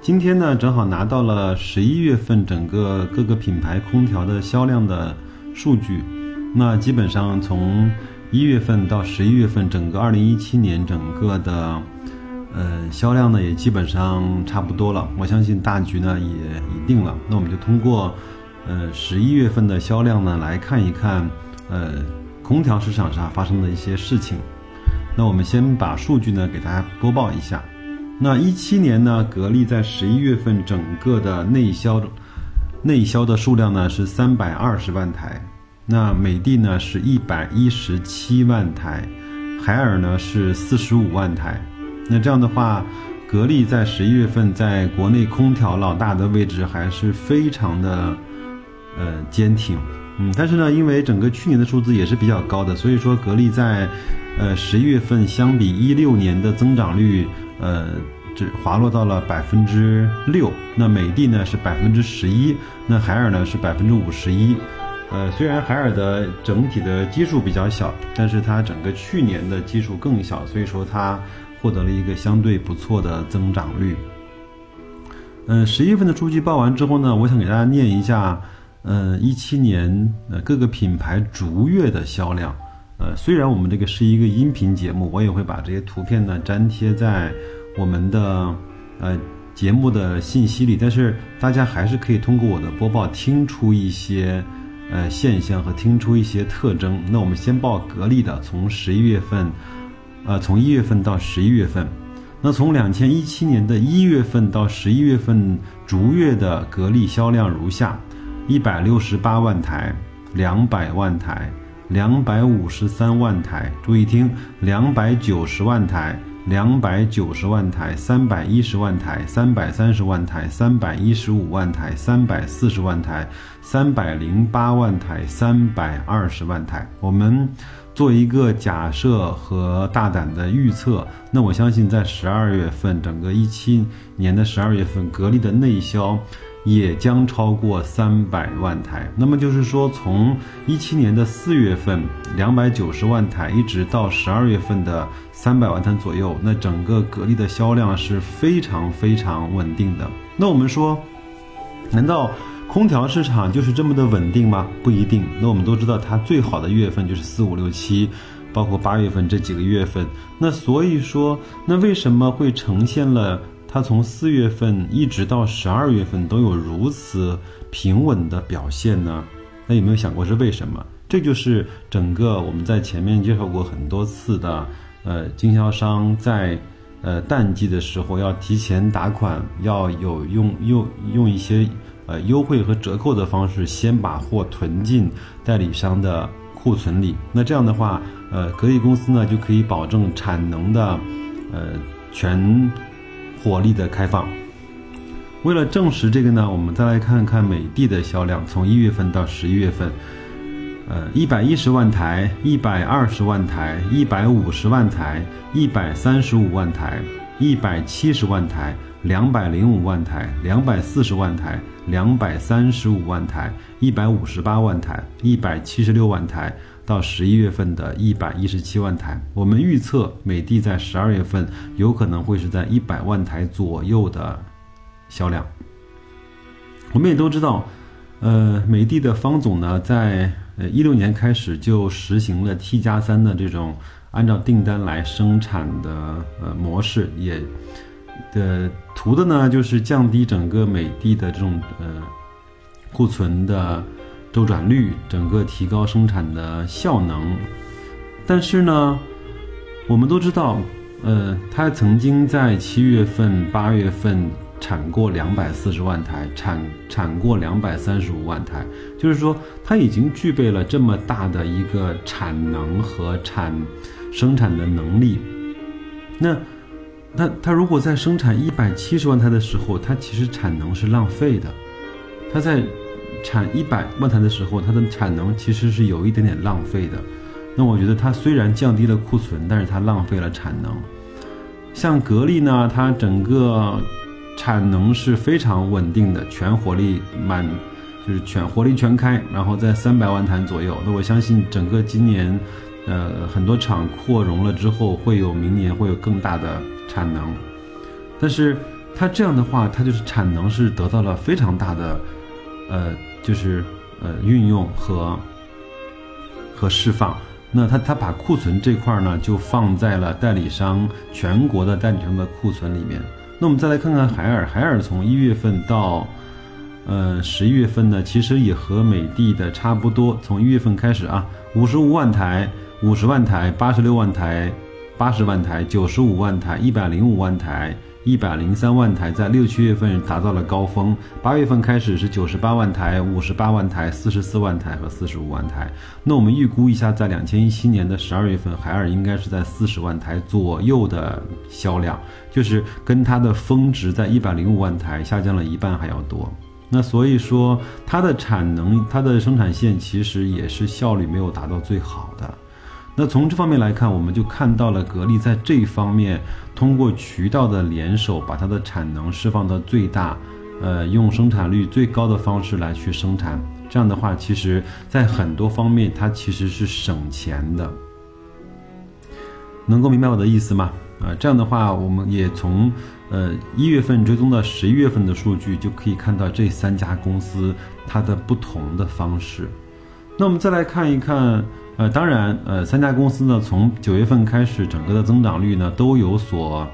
今天呢，正好拿到了十一月份整个各个品牌空调的销量的数据。那基本上从一月份到十一月份，整个二零一七年整个的呃销量呢，也基本上差不多了。我相信大局呢也已定了。那我们就通过呃十一月份的销量呢来看一看呃空调市场上发生的一些事情。那我们先把数据呢给大家播报一下。那一七年呢，格力在十一月份整个的内销，内销的数量呢是三百二十万台，那美的呢是一百一十七万台，海尔呢是四十五万台。那这样的话，格力在十一月份在国内空调老大的位置还是非常的，呃坚挺。嗯，但是呢，因为整个去年的数字也是比较高的，所以说格力在，呃十一月份相比一六年的增长率。呃，只滑落到了百分之六。那美的呢是百分之十一，那海尔呢是百分之五十一。呃，虽然海尔的整体的基数比较小，但是它整个去年的基数更小，所以说它获得了一个相对不错的增长率。嗯，十一月份的数据报完之后呢，我想给大家念一下，呃，一七年呃各个品牌逐月的销量。呃，虽然我们这个是一个音频节目，我也会把这些图片呢粘贴在我们的呃节目的信息里，但是大家还是可以通过我的播报听出一些呃现象和听出一些特征。那我们先报格力的，从十一月份，呃，从一月份到十一月份，那从两千一七年的一月份到十一月份逐月的格力销量如下：一百六十八万台，两百万台。两百五十三万台，注意听，两百九十万台，两百九十万台，三百一十万台，三百三十万台，三百一十五万台，三百四十万台，三百零八万台，三百二十万台。我们做一个假设和大胆的预测，那我相信在十二月份，整个一七年的十二月份，格力的内销。也将超过三百万台。那么就是说，从一七年的四月份两百九十万台，一直到十二月份的三百万台左右，那整个格力的销量是非常非常稳定的。那我们说，难道空调市场就是这么的稳定吗？不一定。那我们都知道，它最好的月份就是四五六七，包括八月份这几个月份。那所以说，那为什么会呈现了？它从四月份一直到十二月份都有如此平稳的表现呢？那有没有想过是为什么？这就是整个我们在前面介绍过很多次的，呃，经销商在呃淡季的时候要提前打款，要有用用用一些呃优惠和折扣的方式，先把货囤进代理商的库存里。那这样的话，呃，格力公司呢就可以保证产能的呃全。火力的开放。为了证实这个呢，我们再来看看美的的销量，从一月份到十一月份，呃，一百一十万台、一百二十万台、一百五十万台、一百三十五万台、一百七十万台、两百零五万台、两百四十万台、两百三十五万台、一百五十八万台、一百七十六万台。到十一月份的一百一十七万台，我们预测美的在十二月份有可能会是在一百万台左右的销量。我们也都知道，呃，美的的方总呢，在呃一六年开始就实行了 T 加三的这种按照订单来生产的呃模式，也的图的呢就是降低整个美的的这种呃库存的。周转率，整个提高生产的效能。但是呢，我们都知道，呃，它曾经在七月份、八月份产过两百四十万台，产产过两百三十五万台，就是说它已经具备了这么大的一个产能和产生产的能力。那，那它如果在生产一百七十万台的时候，它其实产能是浪费的。它在产一百万台的时候，它的产能其实是有一点点浪费的。那我觉得它虽然降低了库存，但是它浪费了产能。像格力呢，它整个产能是非常稳定的，全火力满，就是全火力全开，然后在三百万台左右。那我相信整个今年，呃，很多厂扩容了之后，会有明年会有更大的产能。但是它这样的话，它就是产能是得到了非常大的，呃，就是呃运用和和释放。那他他把库存这块呢，就放在了代理商全国的代理商的库存里面。那我们再来看看海尔，海尔从一月份到，呃十一月份呢，其实也和美的的差不多。从一月份开始啊，五十五万台、五十万台、八十六万台、八十万台、九十五万台、一百零五万台。一百零三万台在六七月份达到了高峰，八月份开始是九十八万台、五十八万台、四十四万台和四十五万台。那我们预估一下，在两千一七年的十二月份，海尔应该是在四十万台左右的销量，就是跟它的峰值在一百零五万台下降了一半还要多。那所以说，它的产能、它的生产线其实也是效率没有达到最好的。那从这方面来看，我们就看到了格力在这一方面通过渠道的联手，把它的产能释放到最大，呃，用生产率最高的方式来去生产。这样的话，其实在很多方面它其实是省钱的。能够明白我的意思吗？啊，这样的话，我们也从呃一月份追踪到十一月份的数据，就可以看到这三家公司它的不同的方式。那我们再来看一看。呃，当然，呃，三家公司呢，从九月份开始，整个的增长率呢都有所，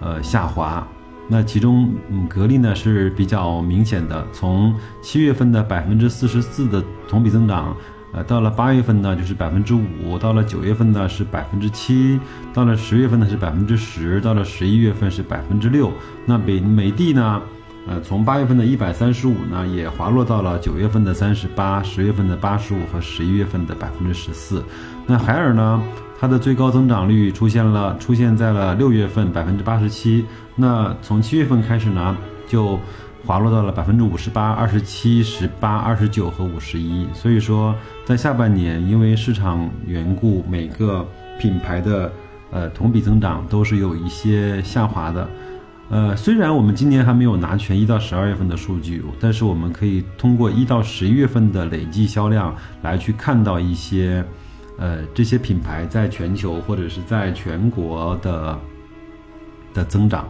呃，下滑。那其中，嗯，格力呢是比较明显的，从七月份的百分之四十四的同比增长，呃，到了八月份呢就是百分之五，到了九月份呢是百分之七，到了十月份呢是百分之十，到了十一月份是百分之六。那美美的呢？呃，从八月份的一百三十五呢，也滑落到了九月份的三十八、十月份的八十五和十一月份的百分之十四。那海尔呢，它的最高增长率出现了，出现在了六月份百分之八十七。那从七月份开始呢，就滑落到了百分之五十八、二十七、十八、二十九和五十一。所以说，在下半年，因为市场缘故，每个品牌的呃同比增长都是有一些下滑的。呃，虽然我们今年还没有拿全一到十二月份的数据，但是我们可以通过一到十一月份的累计销量来去看到一些，呃，这些品牌在全球或者是在全国的的增长，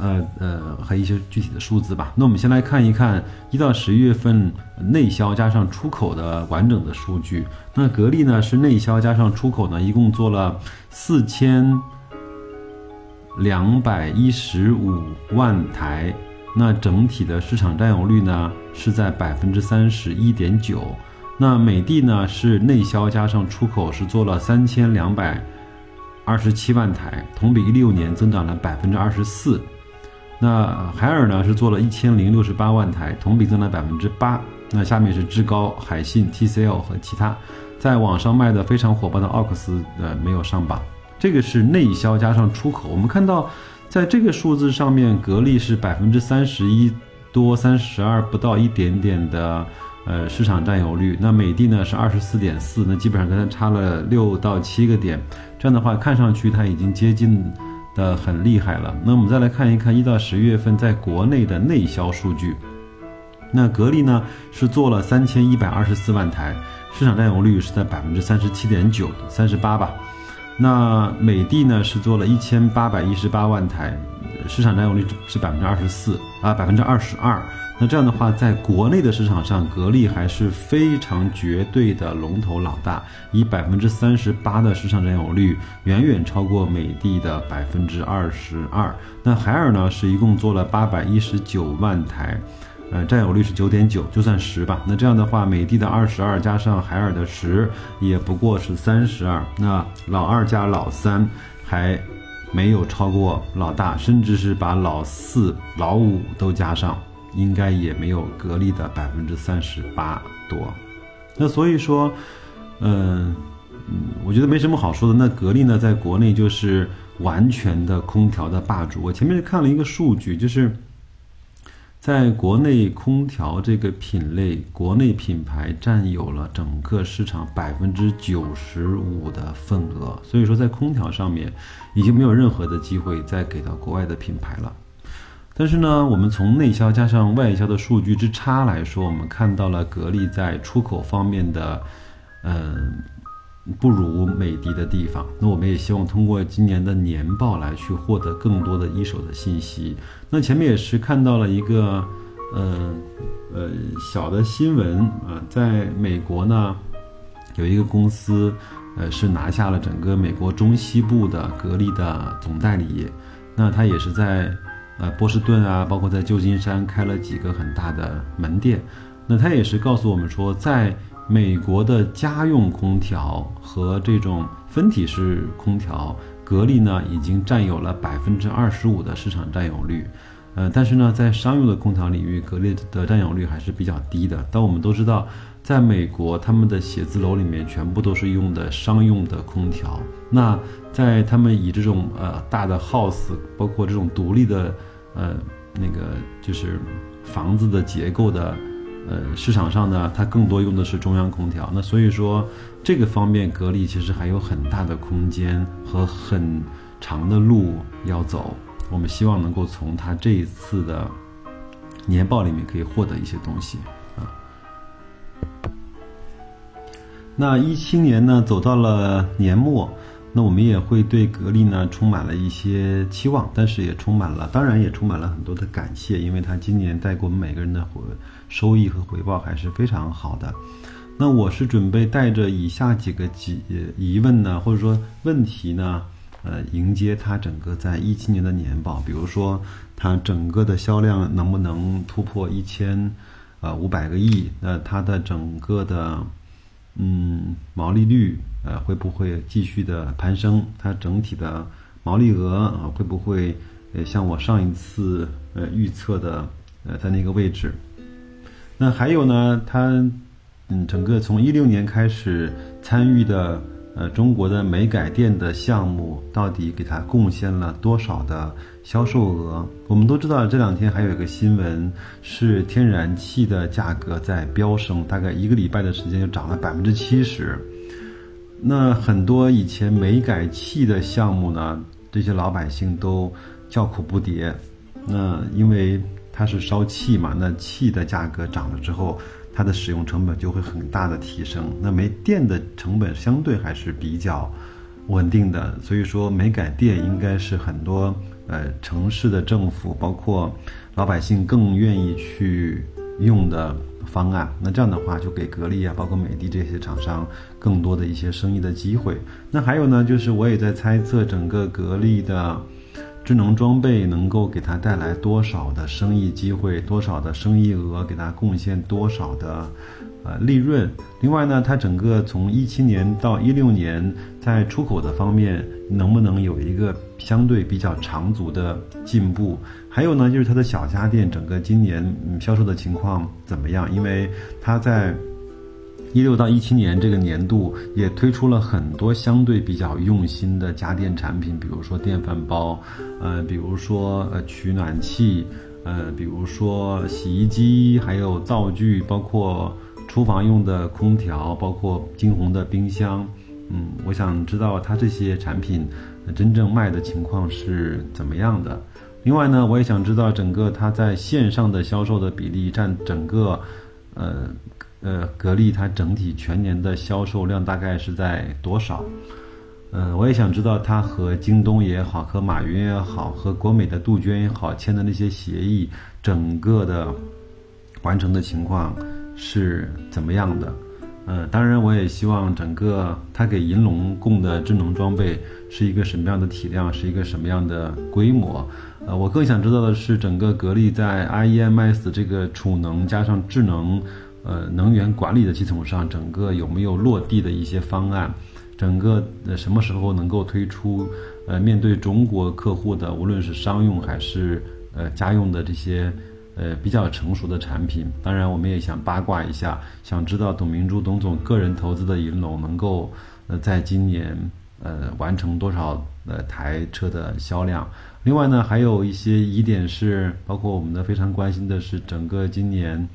呃呃和一些具体的数字吧。那我们先来看一看一到十一月份内销加上出口的完整的数据。那格力呢是内销加上出口呢，一共做了四千。两百一十五万台，那整体的市场占有率呢是在百分之三十一点九。那美的呢是内销加上出口是做了三千两百二十七万台，同比一六年增长了百分之二十四。那海尔呢是做了一千零六十八万台，同比增长百分之八。那下面是志高、海信、TCL 和其他，在网上卖的非常火爆的奥克斯呃没有上榜。这个是内销加上出口，我们看到，在这个数字上面，格力是百分之三十一多三十二不到一点点的呃市场占有率，那美的呢是二十四点四，那基本上跟它差了六到七个点，这样的话看上去它已经接近的很厉害了。那我们再来看一看一到十一月份在国内的内销数据，那格力呢是做了三千一百二十四万台，市场占有率是在百分之三十七点九三十八吧。那美的呢是做了一千八百一十八万台，市场占有率是百分之二十四啊，百分之二十二。那这样的话，在国内的市场上，格力还是非常绝对的龙头老大，以百分之三十八的市场占有率，远远超过美的的百分之二十二。那海尔呢，是一共做了八百一十九万台。呃，占有率是九点九，就算十吧。那这样的话，美的的二十二加上海尔的十，也不过是三十二。那老二加老三还没有超过老大，甚至是把老四、老五都加上，应该也没有格力的百分之三十八多。那所以说，嗯嗯，我觉得没什么好说的。那格力呢，在国内就是完全的空调的霸主。我前面看了一个数据，就是。在国内空调这个品类，国内品牌占有了整个市场百分之九十五的份额，所以说在空调上面已经没有任何的机会再给到国外的品牌了。但是呢，我们从内销加上外销的数据之差来说，我们看到了格力在出口方面的，嗯。不如美的的地方，那我们也希望通过今年的年报来去获得更多的一手的信息。那前面也是看到了一个，呃呃小的新闻啊，在美国呢，有一个公司，呃是拿下了整个美国中西部的格力的总代理，那他也是在呃波士顿啊，包括在旧金山开了几个很大的门店，那他也是告诉我们说在。美国的家用空调和这种分体式空调，格力呢已经占有了百分之二十五的市场占有率，呃，但是呢，在商用的空调领域，格力的占有率还是比较低的。但我们都知道，在美国，他们的写字楼里面全部都是用的商用的空调。那在他们以这种呃大的 house，包括这种独立的呃那个就是房子的结构的。呃，市场上呢，它更多用的是中央空调。那所以说，这个方面格力其实还有很大的空间和很长的路要走。我们希望能够从它这一次的年报里面可以获得一些东西啊。那一七年呢，走到了年末。那我们也会对格力呢充满了一些期望，但是也充满了，当然也充满了很多的感谢，因为它今年带给我们每个人的回收益和回报还是非常好的。那我是准备带着以下几个几疑问呢，或者说问题呢，呃，迎接它整个在一七年的年报，比如说它整个的销量能不能突破一千，呃，五百个亿？那它的整个的。嗯，毛利率呃会不会继续的攀升？它整体的毛利额啊会不会呃像我上一次呃预测的呃在那个位置？那还有呢，它嗯整个从一六年开始参与的。呃，中国的煤改电的项目到底给它贡献了多少的销售额？我们都知道，这两天还有一个新闻是天然气的价格在飙升，大概一个礼拜的时间就涨了百分之七十。那很多以前煤改气的项目呢，这些老百姓都叫苦不迭。那因为它是烧气嘛，那气的价格涨了之后。它的使用成本就会很大的提升，那煤电的成本相对还是比较稳定的，所以说煤改电应该是很多呃城市的政府，包括老百姓更愿意去用的方案。那这样的话，就给格力啊，包括美的这些厂商更多的一些生意的机会。那还有呢，就是我也在猜测整个格力的。智能装备能够给它带来多少的生意机会，多少的生意额，给它贡献多少的呃利润？另外呢，它整个从一七年到一六年在出口的方面能不能有一个相对比较长足的进步？还有呢，就是它的小家电整个今年销售的情况怎么样？因为它在。一六到一七年这个年度也推出了很多相对比较用心的家电产品，比如说电饭煲，呃，比如说呃取暖器，呃，比如说洗衣机，还有灶具，包括厨房用的空调，包括金红的冰箱。嗯，我想知道它这些产品真正卖的情况是怎么样的。另外呢，我也想知道整个它在线上的销售的比例占整个，呃。呃，格力它整体全年的销售量大概是在多少？呃，我也想知道它和京东也好，和马云也好，和国美的杜鹃也好签的那些协议，整个的完成的情况是怎么样的？呃，当然，我也希望整个它给银龙供的智能装备是一个什么样的体量，是一个什么样的规模？呃，我更想知道的是，整个格力在 IEMS 这个储能加上智能。呃，能源管理的系统上，整个有没有落地的一些方案？整个呃什么时候能够推出？呃，面对中国客户的，无论是商用还是呃家用的这些呃比较成熟的产品。当然，我们也想八卦一下，想知道董明珠董总个人投资的银龙能够呃在今年呃完成多少呃台车的销量？另外呢，还有一些疑点是，包括我们的非常关心的是，整个今年，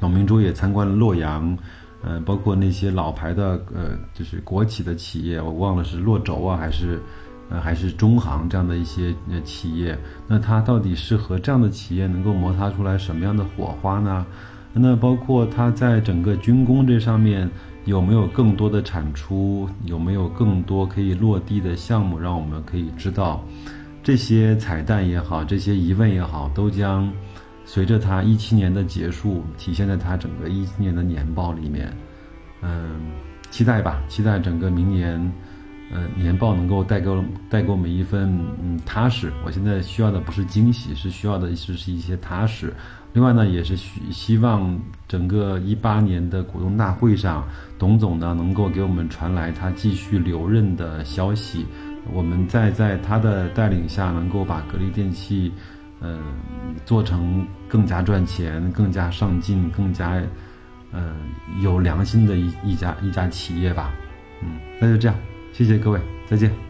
董明珠也参观了洛阳，呃，包括那些老牌的呃，就是国企的企业，我忘了是洛轴啊，还是呃，还是中航这样的一些呃企业，那它到底是和这样的企业能够摩擦出来什么样的火花呢？那包括它在整个军工这上面。有没有更多的产出？有没有更多可以落地的项目？让我们可以知道，这些彩蛋也好，这些疑问也好，都将随着它一七年的结束，体现在它整个一七年的年报里面。嗯，期待吧，期待整个明年，呃，年报能够带给我带给我们一份嗯踏实。我现在需要的不是惊喜，是需要的是是一些踏实。另外呢，也是希希望整个一八年的股东大会上，董总呢能够给我们传来他继续留任的消息。我们再在他的带领下，能够把格力电器，嗯，做成更加赚钱、更加上进、更加，嗯，有良心的一一家一家企业吧。嗯，那就这样，谢谢各位，再见。